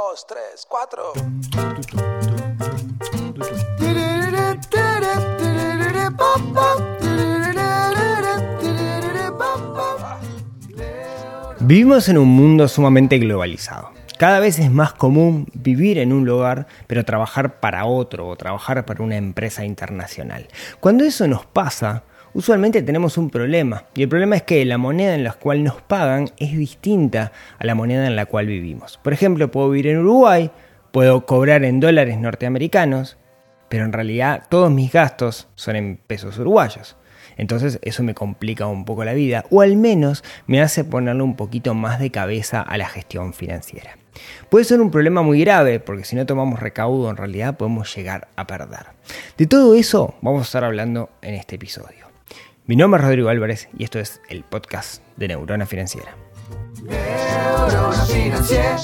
dos, tres, cuatro. Vivimos en un mundo sumamente globalizado. Cada vez es más común vivir en un lugar, pero trabajar para otro o trabajar para una empresa internacional. Cuando eso nos pasa, usualmente tenemos un problema. Y el problema es que la moneda en la cual nos pagan es distinta a la moneda en la cual vivimos. Por ejemplo, puedo vivir en Uruguay, puedo cobrar en dólares norteamericanos, pero en realidad todos mis gastos son en pesos uruguayos. Entonces eso me complica un poco la vida o al menos me hace ponerle un poquito más de cabeza a la gestión financiera. Puede ser un problema muy grave porque si no tomamos recaudo en realidad podemos llegar a perder. De todo eso vamos a estar hablando en este episodio. Mi nombre es Rodrigo Álvarez y esto es el podcast de Neurona Financiera. Neurona Financiera.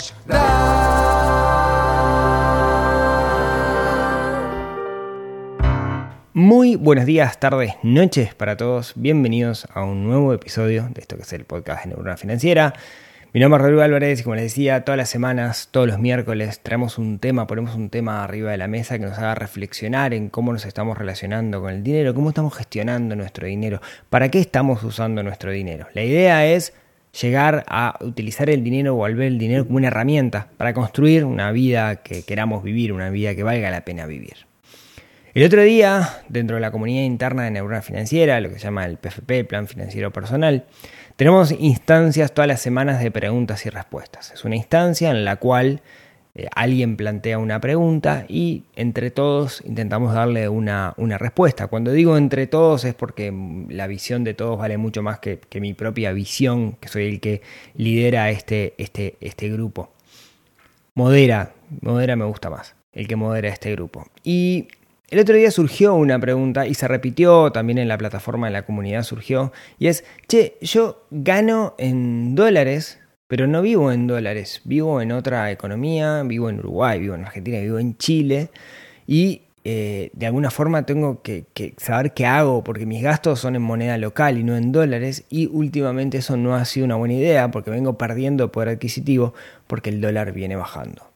Muy buenos días, tardes, noches para todos. Bienvenidos a un nuevo episodio de esto que es el podcast de Neurona Financiera. Mi nombre es Rodrigo Álvarez y como les decía, todas las semanas, todos los miércoles, traemos un tema, ponemos un tema arriba de la mesa que nos haga reflexionar en cómo nos estamos relacionando con el dinero, cómo estamos gestionando nuestro dinero, para qué estamos usando nuestro dinero. La idea es llegar a utilizar el dinero o volver el dinero como una herramienta para construir una vida que queramos vivir, una vida que valga la pena vivir. El otro día, dentro de la comunidad interna de Neurona Financiera, lo que se llama el PFP, Plan Financiero Personal, tenemos instancias todas las semanas de preguntas y respuestas. Es una instancia en la cual eh, alguien plantea una pregunta y entre todos intentamos darle una, respuesta. Cuando digo entre todos es porque la visión de todos vale mucho más que, mi propia visión, que soy el que lidera este, este, este grupo. Modera, modera me gusta más, el que modera este grupo. Y el otro día surgió una pregunta y se repitió también en la plataforma de la comunidad surgió y es, che, yo gano en dólares, pero no vivo en dólares, vivo en otra economía, vivo en Uruguay, vivo en Argentina, vivo en Chile y eh, de alguna forma tengo que, que, saber qué hago porque mis gastos son en moneda local y no en dólares y últimamente eso no ha sido una buena idea porque vengo perdiendo poder adquisitivo porque el dólar viene bajando.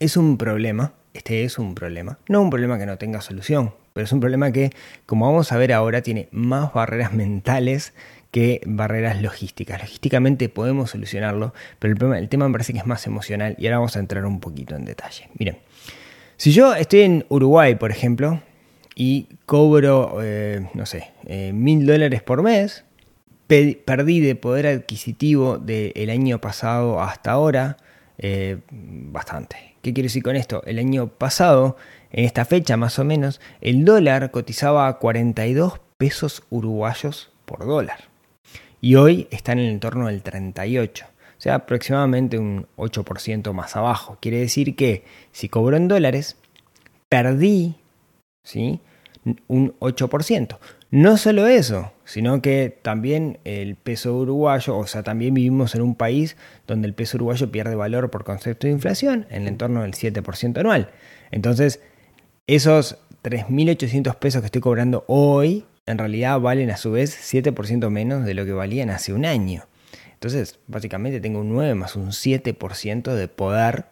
Es un problema este es un problema. No un problema que no tenga solución, pero es un problema que, como vamos a ver ahora, tiene más barreras mentales que barreras logísticas. Logísticamente podemos solucionarlo, pero el, problema, el tema me parece que es más emocional y ahora vamos a entrar un poquito en detalle. Miren, si yo estoy en Uruguay, por ejemplo, y cobro, eh, no sé, eh, mil dólares por mes, perdí de poder adquisitivo del año pasado hasta ahora eh, bastante. ¿Qué quiero decir con esto? El año pasado, en esta fecha más o menos, el dólar cotizaba a 42 pesos uruguayos por dólar. Y hoy está en el entorno del 38. O sea, aproximadamente un 8% más abajo. Quiere decir que si cobro en dólares, perdí ¿sí? un 8%. No solo eso, sino que también el peso uruguayo, o sea, también vivimos en un país donde el peso uruguayo pierde valor por concepto de inflación en el entorno del 7% anual. Entonces, esos 3.800 pesos que estoy cobrando hoy, en realidad valen a su vez 7% menos de lo que valían hace un año. Entonces, básicamente tengo un 9 más un 7% de poder,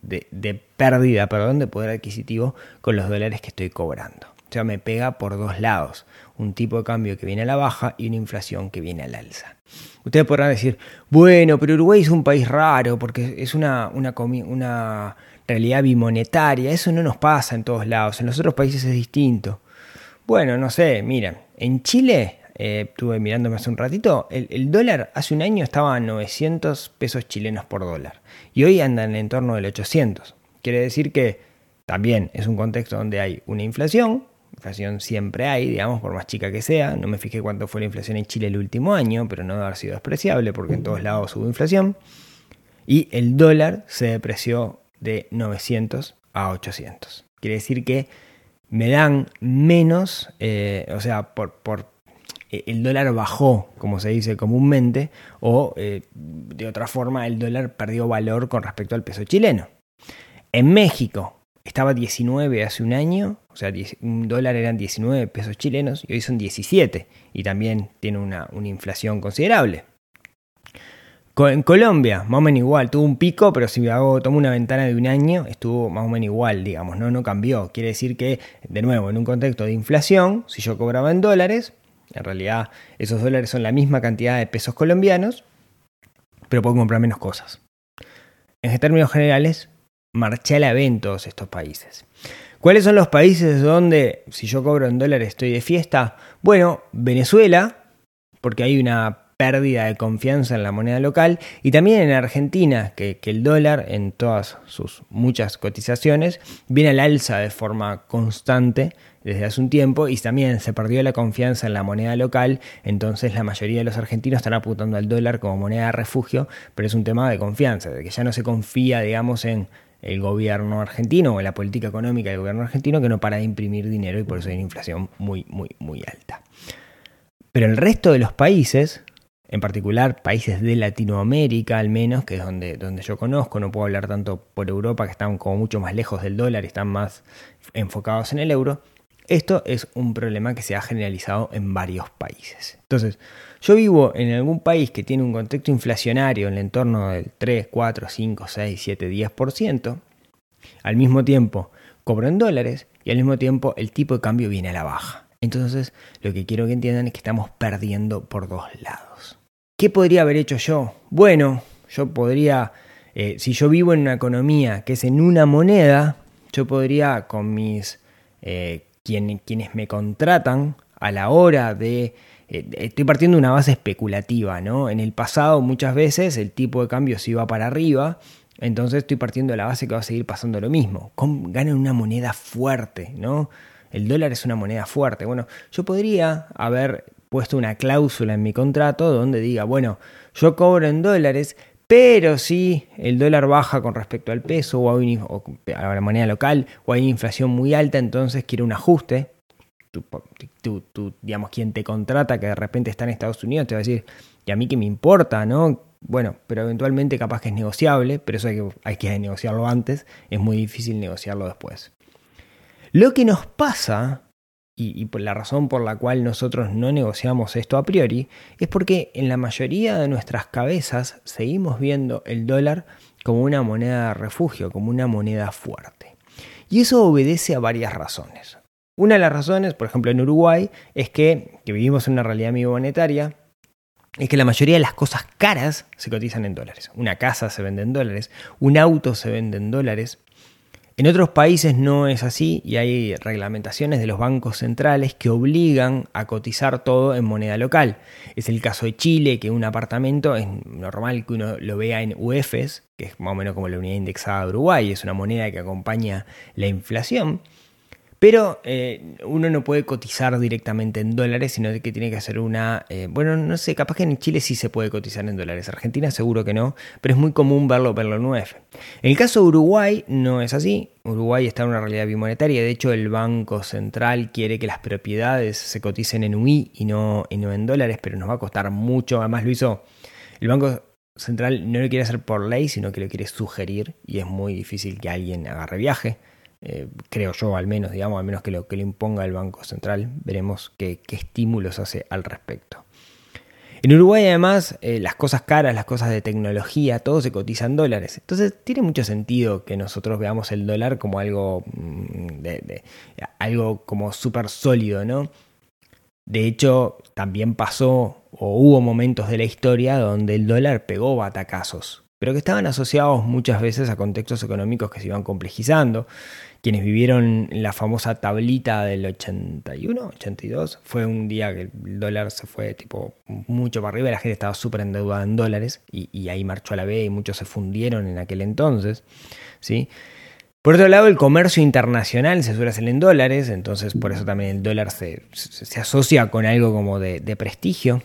de, de pérdida, perdón, de poder adquisitivo con los dólares que estoy cobrando. O sea, me pega por dos lados. Un tipo de cambio que viene a la baja y una inflación que viene al alza. Ustedes podrán decir, bueno, pero Uruguay es un país raro porque es una, una, realidad bimonetaria. Eso no nos pasa en todos lados. En los otros países es distinto. Bueno, no sé, miren, en Chile, eh, estuve mirándome hace un ratito, el, el, dólar hace un año estaba a 900 pesos chilenos por dólar y hoy anda en el entorno del 800. Quiere decir que también es un contexto donde hay una inflación, Inflación siempre hay, digamos, por más chica que sea. No me fijé cuánto fue la inflación en Chile el último año, pero no debe haber sido despreciable porque en todos lados hubo inflación. Y el dólar se depreció de 900 a 800. Quiere decir que me dan menos, eh, o sea, por, por, eh, el dólar bajó, como se dice comúnmente, o eh, de otra forma el dólar perdió valor con respecto al peso chileno. En México, estaba 19 hace un año, o sea, un dólar eran 19 pesos chilenos y hoy son 17 y también tiene una, inflación considerable. En Colombia, más o menos igual, tuvo un pico, pero si hago, tomo una ventana de un año, estuvo más o menos igual, digamos, no, no cambió. Quiere decir que, de nuevo, en un contexto de inflación, si yo cobraba en dólares, en realidad esos dólares son la misma cantidad de pesos colombianos, pero puedo comprar menos cosas. En términos generales, marché a la vez en todos estos países. ¿Cuáles son los países donde, si yo cobro en dólares, estoy de fiesta? Bueno, Venezuela, porque hay una pérdida de confianza en la moneda local y también en Argentina, que, el dólar en todas sus muchas cotizaciones viene al alza de forma constante desde hace un tiempo y también se perdió la confianza en la moneda local, entonces la mayoría de los argentinos están apuntando al dólar como moneda de refugio, pero es un tema de confianza, de que ya no se confía, digamos, en el gobierno argentino o la política económica del gobierno argentino que no para de imprimir dinero y por eso hay una inflación muy, muy, muy alta. Pero el resto de los países en particular países de Latinoamérica al menos, que es donde, donde yo conozco, no puedo hablar tanto por Europa, que están como mucho más lejos del dólar están más enfocados en el euro, esto es un problema que se ha generalizado en varios países. Entonces, yo vivo en algún país que tiene un contexto inflacionario en el entorno del 3, 4, 5, 6, 7, 10%, al mismo tiempo cobro en dólares y al mismo tiempo el tipo de cambio viene a la baja. Entonces, lo que quiero que entiendan es que estamos perdiendo por dos lados. ¿Qué podría haber hecho yo? Bueno, yo podría, eh, si yo vivo en una economía que es en una moneda, yo podría con mis, eh, quienes me contratan a la hora de eh, estoy partiendo de una base especulativa, ¿no? En el pasado muchas veces el tipo de cambio se iba para arriba, entonces estoy partiendo de la base que va a seguir pasando lo mismo. Ganan una moneda fuerte, ¿no? el dólar es una moneda fuerte. Bueno, yo podría haber puesto una cláusula en mi contrato donde diga, bueno, yo cobro en dólares, pero si el dólar baja con respecto al peso o a, la moneda local o hay inflación muy alta, entonces quiero un ajuste. Tú, digamos, quien te contrata, que de repente está en Estados Unidos, te va a decir, ¿y a mí qué me importa? ¿no? Bueno, pero eventualmente capaz que es negociable, pero eso hay que, hay que negociarlo antes, es muy difícil negociarlo después. Lo que nos pasa, y, la razón por la cual nosotros no negociamos esto a priori, es porque en la mayoría de nuestras cabezas seguimos viendo el dólar como una moneda de refugio, como una moneda fuerte. Y eso obedece a varias razones. Una de las razones, por ejemplo en Uruguay, es que, que vivimos en una realidad monetaria, es que la mayoría de las cosas caras se cotizan en dólares. Una casa se vende en dólares, un auto se vende en dólares, en otros países no es así y hay reglamentaciones de los bancos centrales que obligan a cotizar todo en moneda local. Es el caso de Chile, que un apartamento es normal que uno lo vea en UEFs, que es más o menos como la unidad indexada de Uruguay, es una moneda que acompaña la inflación. Pero eh, uno no puede cotizar directamente en dólares, sino que tiene que hacer una... Eh, bueno, no sé, capaz que en Chile sí se puede cotizar en dólares. Argentina seguro que no, pero es muy común verlo, verlo en UF. En el caso de Uruguay no es así. Uruguay está en una realidad bimonetaria. De hecho, el Banco Central quiere que las propiedades se coticen en UI y no, en dólares, pero nos va a costar mucho. Además lo hizo... El Banco Central no lo quiere hacer por ley, sino que lo quiere sugerir y es muy difícil que alguien agarre viaje. Eh, creo yo al menos, digamos, al menos que lo que le imponga el Banco Central, veremos qué, estímulos hace al respecto. En Uruguay además eh, las cosas caras, las cosas de tecnología, todo se cotiza en dólares. Entonces tiene mucho sentido que nosotros veamos el dólar como algo, mm, algo como súper sólido, ¿no? De hecho, también pasó o hubo momentos de la historia donde el dólar pegó batacazos, pero que estaban asociados muchas veces a contextos económicos que se iban complejizando quienes vivieron la famosa tablita del 81, 82, fue un día que el dólar se fue tipo mucho para arriba, la gente estaba súper endeudada en dólares y, ahí marchó a la B y muchos se fundieron en aquel entonces, ¿sí? Por otro lado, el comercio internacional se suele hacer en dólares, entonces por eso también el dólar se, asocia con algo como de, prestigio.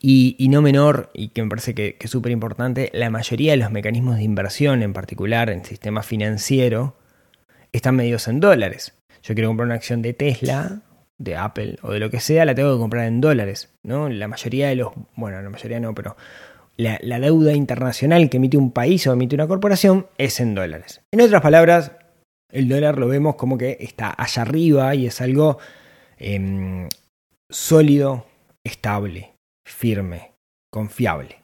Y, no menor, y que me parece que, que es súper importante, la mayoría de los mecanismos de inversión, en particular en el sistema financiero, están medidos en dólares. Yo quiero comprar una acción de Tesla, de Apple o de lo que sea, la tengo que comprar en dólares. ¿no? La mayoría de los, bueno, la mayoría no, pero la, deuda internacional que emite un país o emite una corporación es en dólares. En otras palabras, el dólar lo vemos como que está allá arriba y es algo em, sólido, estable, firme, confiable.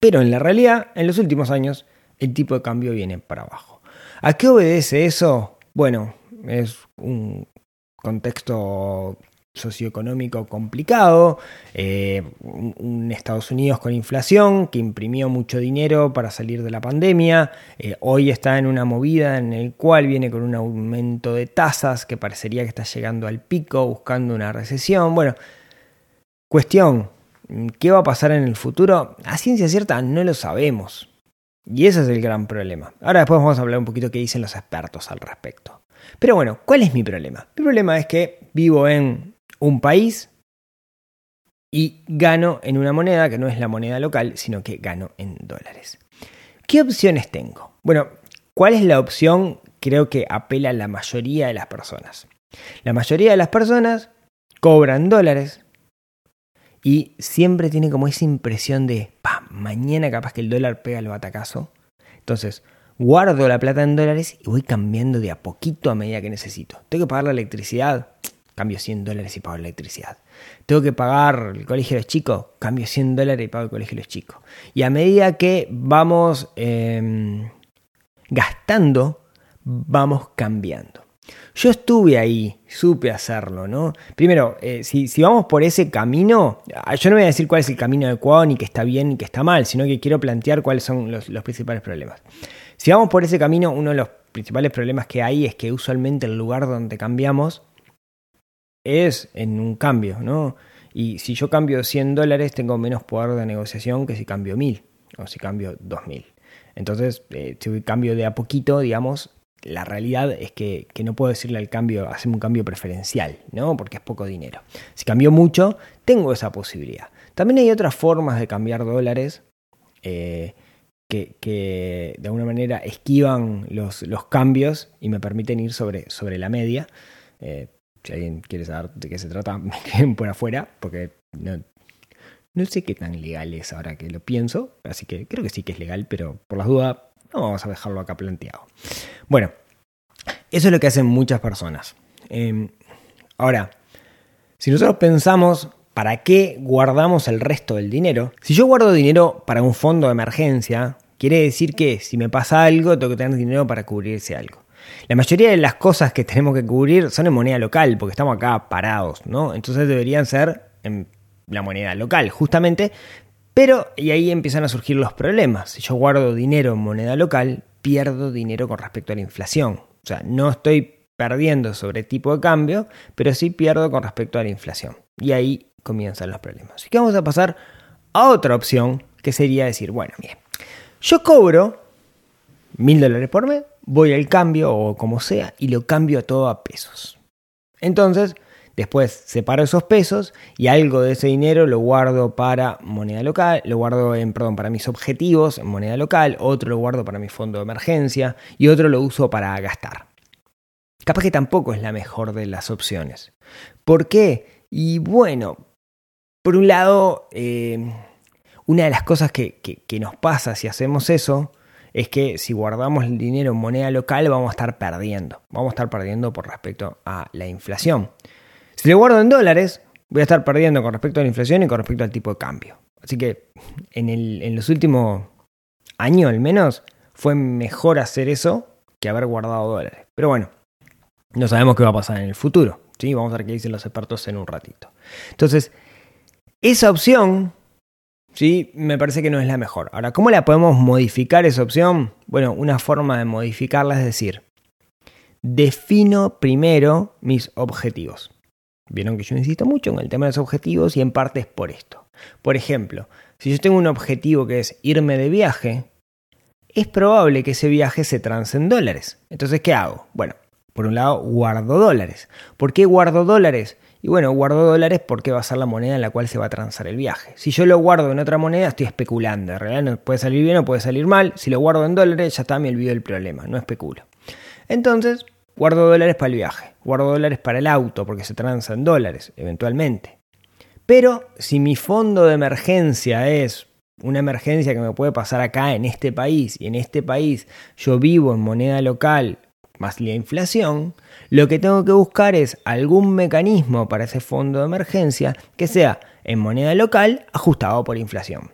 Pero en la realidad, en los últimos años, el tipo de cambio viene para abajo. ¿A qué obedece eso? Bueno, es un contexto socioeconómico complicado, eh, un Estados Unidos con inflación que imprimió mucho dinero para salir de la pandemia, eh, hoy está en una movida en el cual viene con un aumento de tasas que parecería que está llegando al pico, buscando una recesión. Bueno, cuestión, ¿qué va a pasar en el futuro? A ciencia cierta no lo sabemos. Y ese es el gran problema. Ahora después vamos a hablar un poquito qué dicen los expertos al respecto. Pero bueno, ¿cuál es mi problema? Mi problema es que vivo en un país y gano en una moneda que no es la moneda local, sino que gano en dólares. ¿Qué opciones tengo? Bueno, ¿cuál es la opción creo que apela a la mayoría de las personas? La mayoría de las personas cobran dólares y siempre tiene como esa impresión de, pa, mañana capaz que el dólar pega el batacazo. Entonces, guardo la plata en dólares y voy cambiando de a poquito a medida que necesito. Tengo que pagar la electricidad, cambio 100 dólares y pago electricidad. Tengo que pagar el colegio de los chicos, cambio 100 dólares y pago el colegio de los chicos. Y a medida que vamos em, gastando, vamos cambiando. Yo estuve ahí, supe hacerlo, ¿no? Primero, eh, si, vamos por ese camino, ah, yo no voy a decir cuál es el camino adecuado, ni que está bien, ni que está mal, sino que quiero plantear cuáles son los, principales problemas. Si vamos por ese camino, uno de los principales problemas que hay es que usualmente el lugar donde cambiamos es en un cambio, ¿no? Y si yo cambio 100 dólares, tengo menos poder de negociación que si cambio 1000 o si cambio 2000. Entonces, eh, si cambio de a poquito, digamos, la realidad es que, no puedo decirle al cambio, hacerme un cambio preferencial, ¿no? Porque es poco dinero. Si cambio mucho, tengo esa posibilidad. También hay otras formas de cambiar dólares eh, que, de alguna manera esquivan los, los, cambios y me permiten ir sobre, sobre la media. Eh, si alguien quiere saber de qué se trata, me queden por afuera, porque no, no sé qué tan legal es ahora que lo pienso, así que creo que sí que es legal, pero por las dudas no vamos a dejarlo acá planteado. Bueno, eso es lo que hacen muchas personas. Em, ahora, si nosotros pensamos, ¿para qué guardamos el resto del dinero? Si yo guardo dinero para un fondo de emergencia, quiere decir que si me pasa algo, tengo que tener dinero para cubrirse algo. La mayoría de las cosas que tenemos que cubrir son en moneda local, porque estamos acá parados, ¿no? Entonces deberían ser en la moneda local, justamente. Pero, y ahí empiezan a surgir los problemas. Si yo guardo dinero en moneda local, pierdo dinero con respecto a la inflación. O sea, no estoy perdiendo sobre tipo de cambio, pero sí pierdo con respecto a la inflación. Y ahí comienzan los problemas. Así que vamos a pasar a otra opción, que sería decir, bueno, mire, yo cobro mil dólares por mes, voy al cambio o como sea y lo cambio todo a pesos. Entonces, después separo esos pesos y algo de ese dinero lo guardo para moneda local, lo guardo en, perdón, para mis objetivos en moneda local, otro lo guardo para mi fondo de emergencia y otro lo uso para gastar. Capaz que tampoco es la mejor de las opciones. ¿Por qué? Y bueno, por un lado, eh, una de las cosas que nos pasa si hacemos eso es que si guardamos el dinero en moneda local vamos a estar perdiendo. Vamos a estar perdiendo por respecto a la inflación. Si lo guardo en dólares, voy a estar perdiendo con respecto a la inflación y con respecto al tipo de cambio. Así que en, los últimos años al menos fue mejor hacer eso que haber guardado dólares. Pero bueno, no sabemos qué va a pasar en el futuro. ¿sí? Vamos a ver qué dicen los expertos en un ratito. Entonces, esa opción ¿sí? Me parece que no es la mejor. Ahora, ¿cómo la podemos modificar esa opción? Bueno, una forma de modificarla es decir, defino primero mis objetivos. Vieron que yo insisto mucho en el tema de los objetivos y en parte es por esto. Por ejemplo, si yo tengo un objetivo que es irme de viaje, es probable que ese viaje se trance en dólares. Entonces, ¿qué hago? Bueno, por un lado, guardo dólares. ¿Por qué guardo dólares? Y bueno, guardo dólares porque va a ser la moneda en la cual se va a transar el viaje. Si yo lo guardo en otra moneda, estoy especulando. En realidad no puede salir bien o puede salir mal. Si lo guardo en dólares, ya está, me olvido del problema, no especulo. Entonces, guardo dólares para el viaje. Guardo dólares para el auto porque se transa en dólares, eventualmente. Pero si mi fondo de emergencia es una emergencia que me puede pasar acá en este país y en este país yo vivo en moneda local más la inflación, lo que tengo que buscar es algún mecanismo para ese fondo de emergencia que sea en moneda local ajustado por inflación.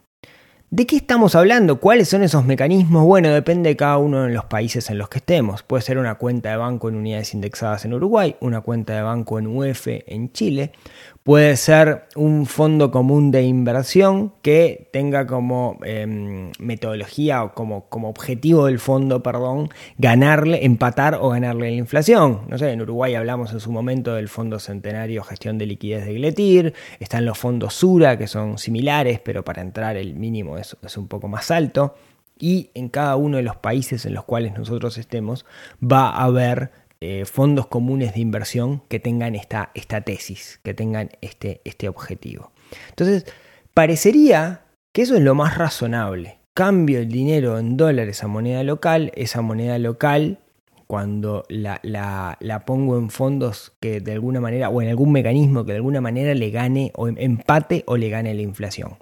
¿De qué estamos hablando? ¿Cuáles son esos mecanismos? Bueno, depende de cada uno de los países en los que estemos. Puede ser una cuenta de banco en unidades indexadas en Uruguay, una cuenta de banco en UF en Chile, Puede ser un fondo común de inversión que tenga como em, metodología o como, como, objetivo del fondo, perdón, ganarle, empatar o ganarle la inflación. No sé, en Uruguay hablamos en su momento del Fondo Centenario Gestión de Liquidez de Gletir, están los fondos Sura que son similares, pero para entrar el mínimo es, es un poco más alto. Y en cada uno de los países en los cuales nosotros estemos va a haber eh, fondos comunes de inversión que tengan esta, tesis, que tengan este, este objetivo. Entonces, parecería que eso es lo más razonable. Cambio el dinero en dólares a moneda local, esa moneda local cuando la, la, pongo en fondos que de alguna manera, o en algún mecanismo que de alguna manera le gane o empate o le gane la inflación.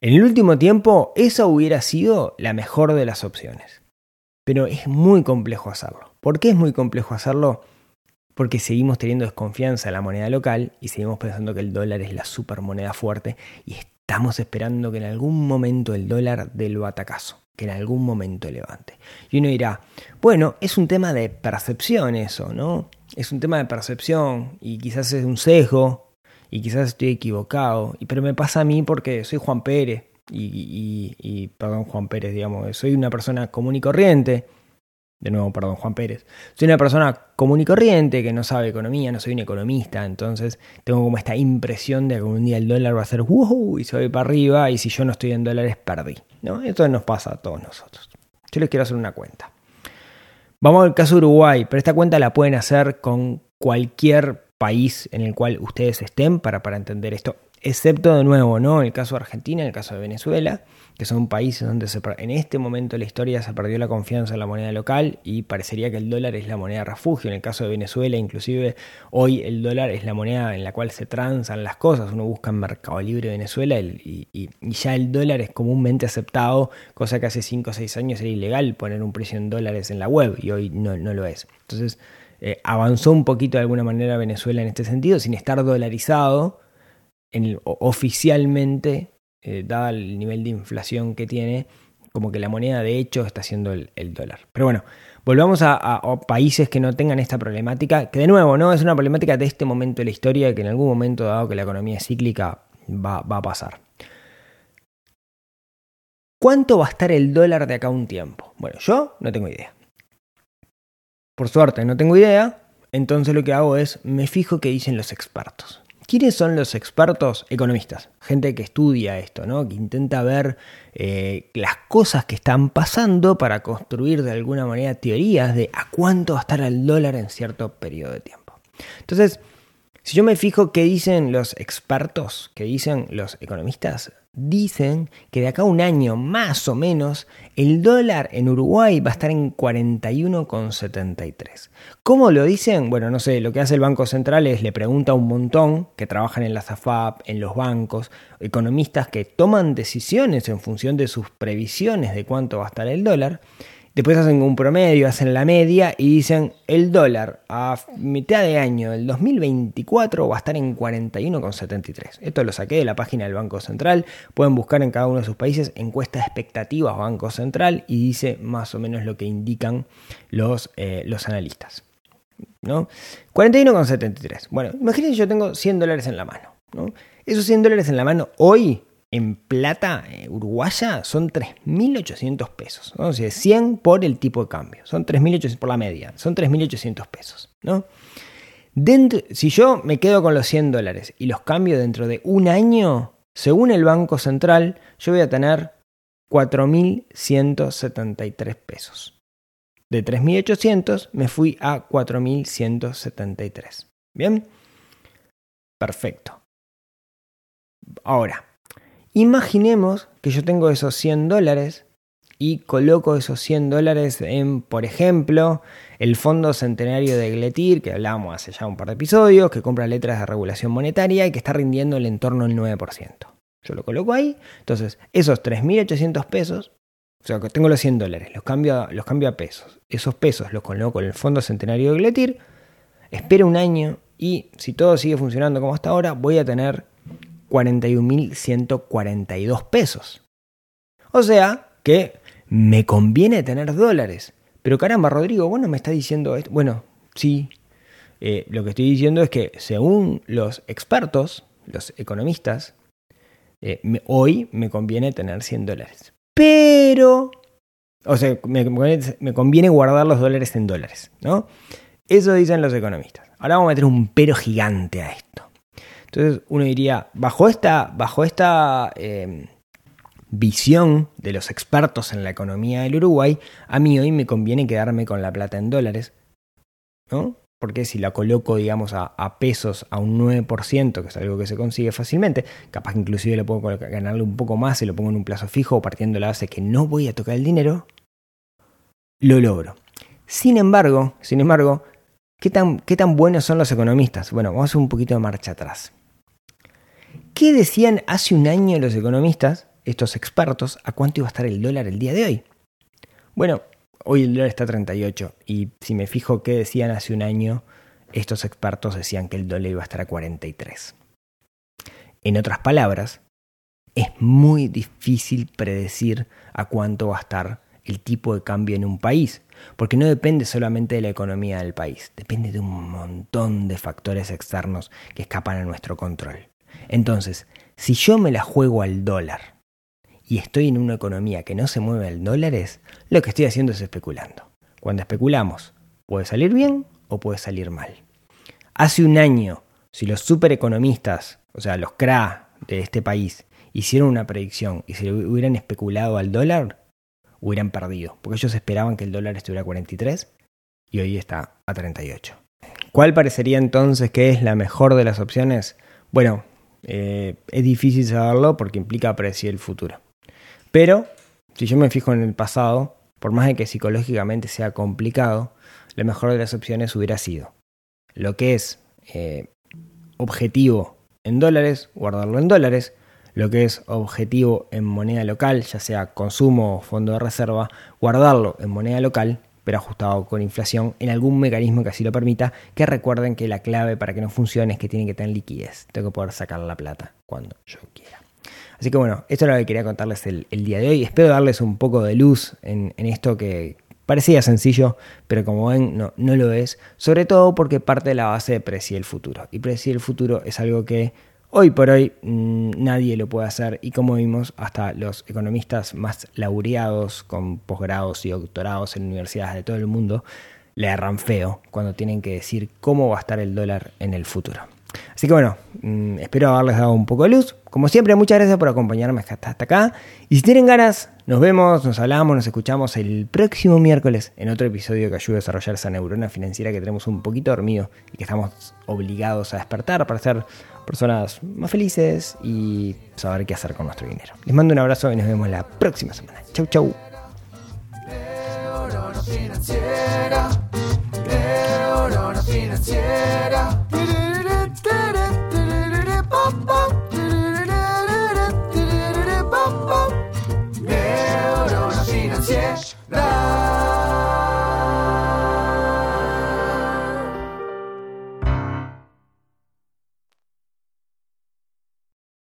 En el último tiempo, esa hubiera sido la mejor de las opciones. Pero es muy complejo hacerlo. ¿Por qué es muy complejo hacerlo? Porque seguimos teniendo desconfianza en la moneda local y seguimos pensando que el dólar es la supermoneda fuerte y estamos esperando que en algún momento el dólar dé el batacazo, que en algún momento levante. Y uno dirá, bueno, es un tema de percepción eso, ¿no? Es un tema de percepción y quizás es un sesgo y quizás estoy equivocado, pero me pasa a mí porque soy Juan Pérez y, y perdón Juan Pérez, digamos, soy una persona común y corriente de nuevo, perdón, Juan Pérez. Soy una persona común y corriente que no sabe economía, no soy un economista, entonces tengo como esta impresión de que un día el dólar va a ser wow y se va para arriba y si yo no estoy en dólares perdí. ¿no? Esto nos pasa a todos nosotros. Yo les quiero hacer una cuenta. Vamos al caso de Uruguay, pero esta cuenta la pueden hacer con cualquier país en el cual ustedes estén para, para entender esto, excepto de nuevo, ¿no? El caso de Argentina, en el caso de Venezuela que son países donde en este momento de la historia se perdió la confianza en la moneda local y parecería que el dólar es la moneda refugio. En el caso de Venezuela, inclusive hoy el dólar es la moneda en la cual se transan las cosas. Uno busca en Mercado Libre Venezuela y, ya el dólar es comúnmente aceptado, cosa que hace 5 o 6 años era ilegal poner un precio en dólares en la web y hoy no, lo es. Entonces eh, avanzó un poquito de alguna manera Venezuela en este sentido, sin estar dolarizado. En oficialmente eh, dada el nivel de inflación que tiene, como que la moneda de hecho está siendo el, dólar. Pero bueno, volvamos a, países que no tengan esta problemática, que de nuevo no es una problemática de este momento de la historia, que en algún momento dado que la economía cíclica va, a pasar. ¿Cuánto va a estar el dólar de acá un tiempo? Bueno, yo no tengo idea. Por suerte no tengo idea, entonces lo que hago es me fijo qué dicen los expertos. ¿Quiénes son los expertos economistas? Gente que estudia esto, ¿no? que intenta ver eh, las cosas que están pasando para construir de alguna manera teorías de a cuánto va a estar el dólar en cierto periodo de tiempo. Entonces, si yo me fijo qué dicen los expertos, qué dicen los economistas, dicen que de acá a un año más o menos el dólar en Uruguay va a estar en 41,73. ¿Cómo lo dicen? Bueno, no sé, lo que hace el Banco Central es le pregunta a un montón que trabajan en la ZAFAP, en los bancos, economistas que toman decisiones en función de sus previsiones de cuánto va a estar el dólar Después hacen un promedio, hacen la media y dicen el dólar a mitad de año del 2024 va a estar en 41,73. Esto lo saqué de la página del Banco Central. Pueden buscar en cada uno de sus países encuesta de expectativas Banco Central y dice más o menos lo que indican los, eh, los analistas. ¿no? 41,73. Bueno, imagínense yo tengo 100 dólares en la mano. ¿no? Esos 100 dólares en la mano hoy en plata eh, uruguaya son 3.800 pesos. ¿no? O sea, 100 por el tipo de cambio. Son 3.800 por la media. Son 3.800 pesos. ¿no? Si yo me quedo con los 100 dólares y los cambio dentro de un año, según el Banco Central, yo voy a tener 4.173 pesos. De 3.800 me fui a 4.173. ¿Bien? Perfecto. Ahora, Imaginemos que yo tengo esos 100 dólares y coloco esos 100 dólares en, por ejemplo, el Fondo Centenario de Gletir, que hablábamos hace ya un par de episodios, que compra letras de regulación monetaria y que está rindiendo el entorno del 9%. Yo lo coloco ahí, entonces esos 3.800 pesos, o sea, que tengo los 100 dólares, los cambio, los cambio a pesos, esos pesos los coloco en el Fondo Centenario de Gletir, espero un año y si todo sigue funcionando como hasta ahora, voy a tener 41.142 pesos. O sea que me conviene tener dólares. Pero caramba, Rodrigo, bueno, me está diciendo esto. Bueno, sí. Eh, lo que estoy diciendo es que según los expertos, los economistas, eh, hoy me conviene tener 100 dólares. Pero, o sea, me, me, conviene guardar los dólares en dólares, ¿no? Eso dicen los economistas. Ahora vamos a meter un pero gigante a esto. Entonces uno diría, bajo esta, bajo esta eh, visión de los expertos en la economía del Uruguay, a mí hoy me conviene quedarme con la plata en dólares, ¿no? Porque si la coloco, digamos, a, pesos a un 9%, que es algo que se consigue fácilmente, capaz que inclusive le puedo ganarle un poco más y lo pongo en un plazo fijo partiendo la base que no voy a tocar el dinero, lo logro. Sin embargo, sin embargo, ¿qué tan, qué tan buenos son los economistas? Bueno, vamos a hacer un poquito de marcha atrás. ¿Qué decían hace un año los economistas, estos expertos, a cuánto iba a estar el dólar el día de hoy? Bueno, hoy el dólar está a 38 y si me fijo qué decían hace un año, estos expertos decían que el dólar iba a estar a 43. En otras palabras, es muy difícil predecir a cuánto va a estar el tipo de cambio en un país, porque no depende solamente de la economía del país, depende de un montón de factores externos que escapan a nuestro control. Entonces, si yo me la juego al dólar y estoy en una economía que no se mueve en dólares, lo que estoy haciendo es especulando. Cuando especulamos, puede salir bien o puede salir mal. Hace un año, si los supereconomistas, o sea, los CRA de este país, hicieron una predicción y se hubieran especulado al dólar, hubieran perdido, porque ellos esperaban que el dólar estuviera a 43 y hoy está a 38. ¿Cuál parecería entonces que es la mejor de las opciones? Bueno, eh, es difícil saberlo porque implica predecir el futuro. Pero, si yo me fijo en el pasado, por más de que psicológicamente sea complicado, la mejor de las opciones hubiera sido lo que es eh, objetivo en dólares, guardarlo en dólares, lo que es objetivo en moneda local, ya sea consumo o fondo de reserva, guardarlo en moneda local pero ajustado con inflación en algún mecanismo que así lo permita, que recuerden que la clave para que no funcione es que tienen que tener liquidez, tengo que poder sacar la plata cuando yo quiera. Así que bueno, esto es lo que quería contarles el, día de hoy. Espero darles un poco de luz en, esto que parecía sencillo, pero como ven no, no lo es, sobre todo porque parte de la base de predecir el futuro. Y predecir el futuro es algo que Hoy por hoy mm, nadie lo puede hacer y como vimos, hasta los economistas más laureados con posgrados y doctorados en universidades de todo el mundo le agarran feo cuando tienen que decir cómo va a estar el dólar en el futuro. Así que bueno, mm, espero haberles dado un poco de luz. Como siempre, muchas gracias por acompañarme hasta acá. Y si tienen ganas, nos vemos, nos hablamos, nos escuchamos el próximo miércoles en otro episodio que ayude a desarrollar esa neurona financiera que tenemos un poquito dormido y que estamos obligados a despertar para ser personas más felices y saber qué hacer con nuestro dinero. Les mando un abrazo y nos vemos la próxima semana. Chau, chau.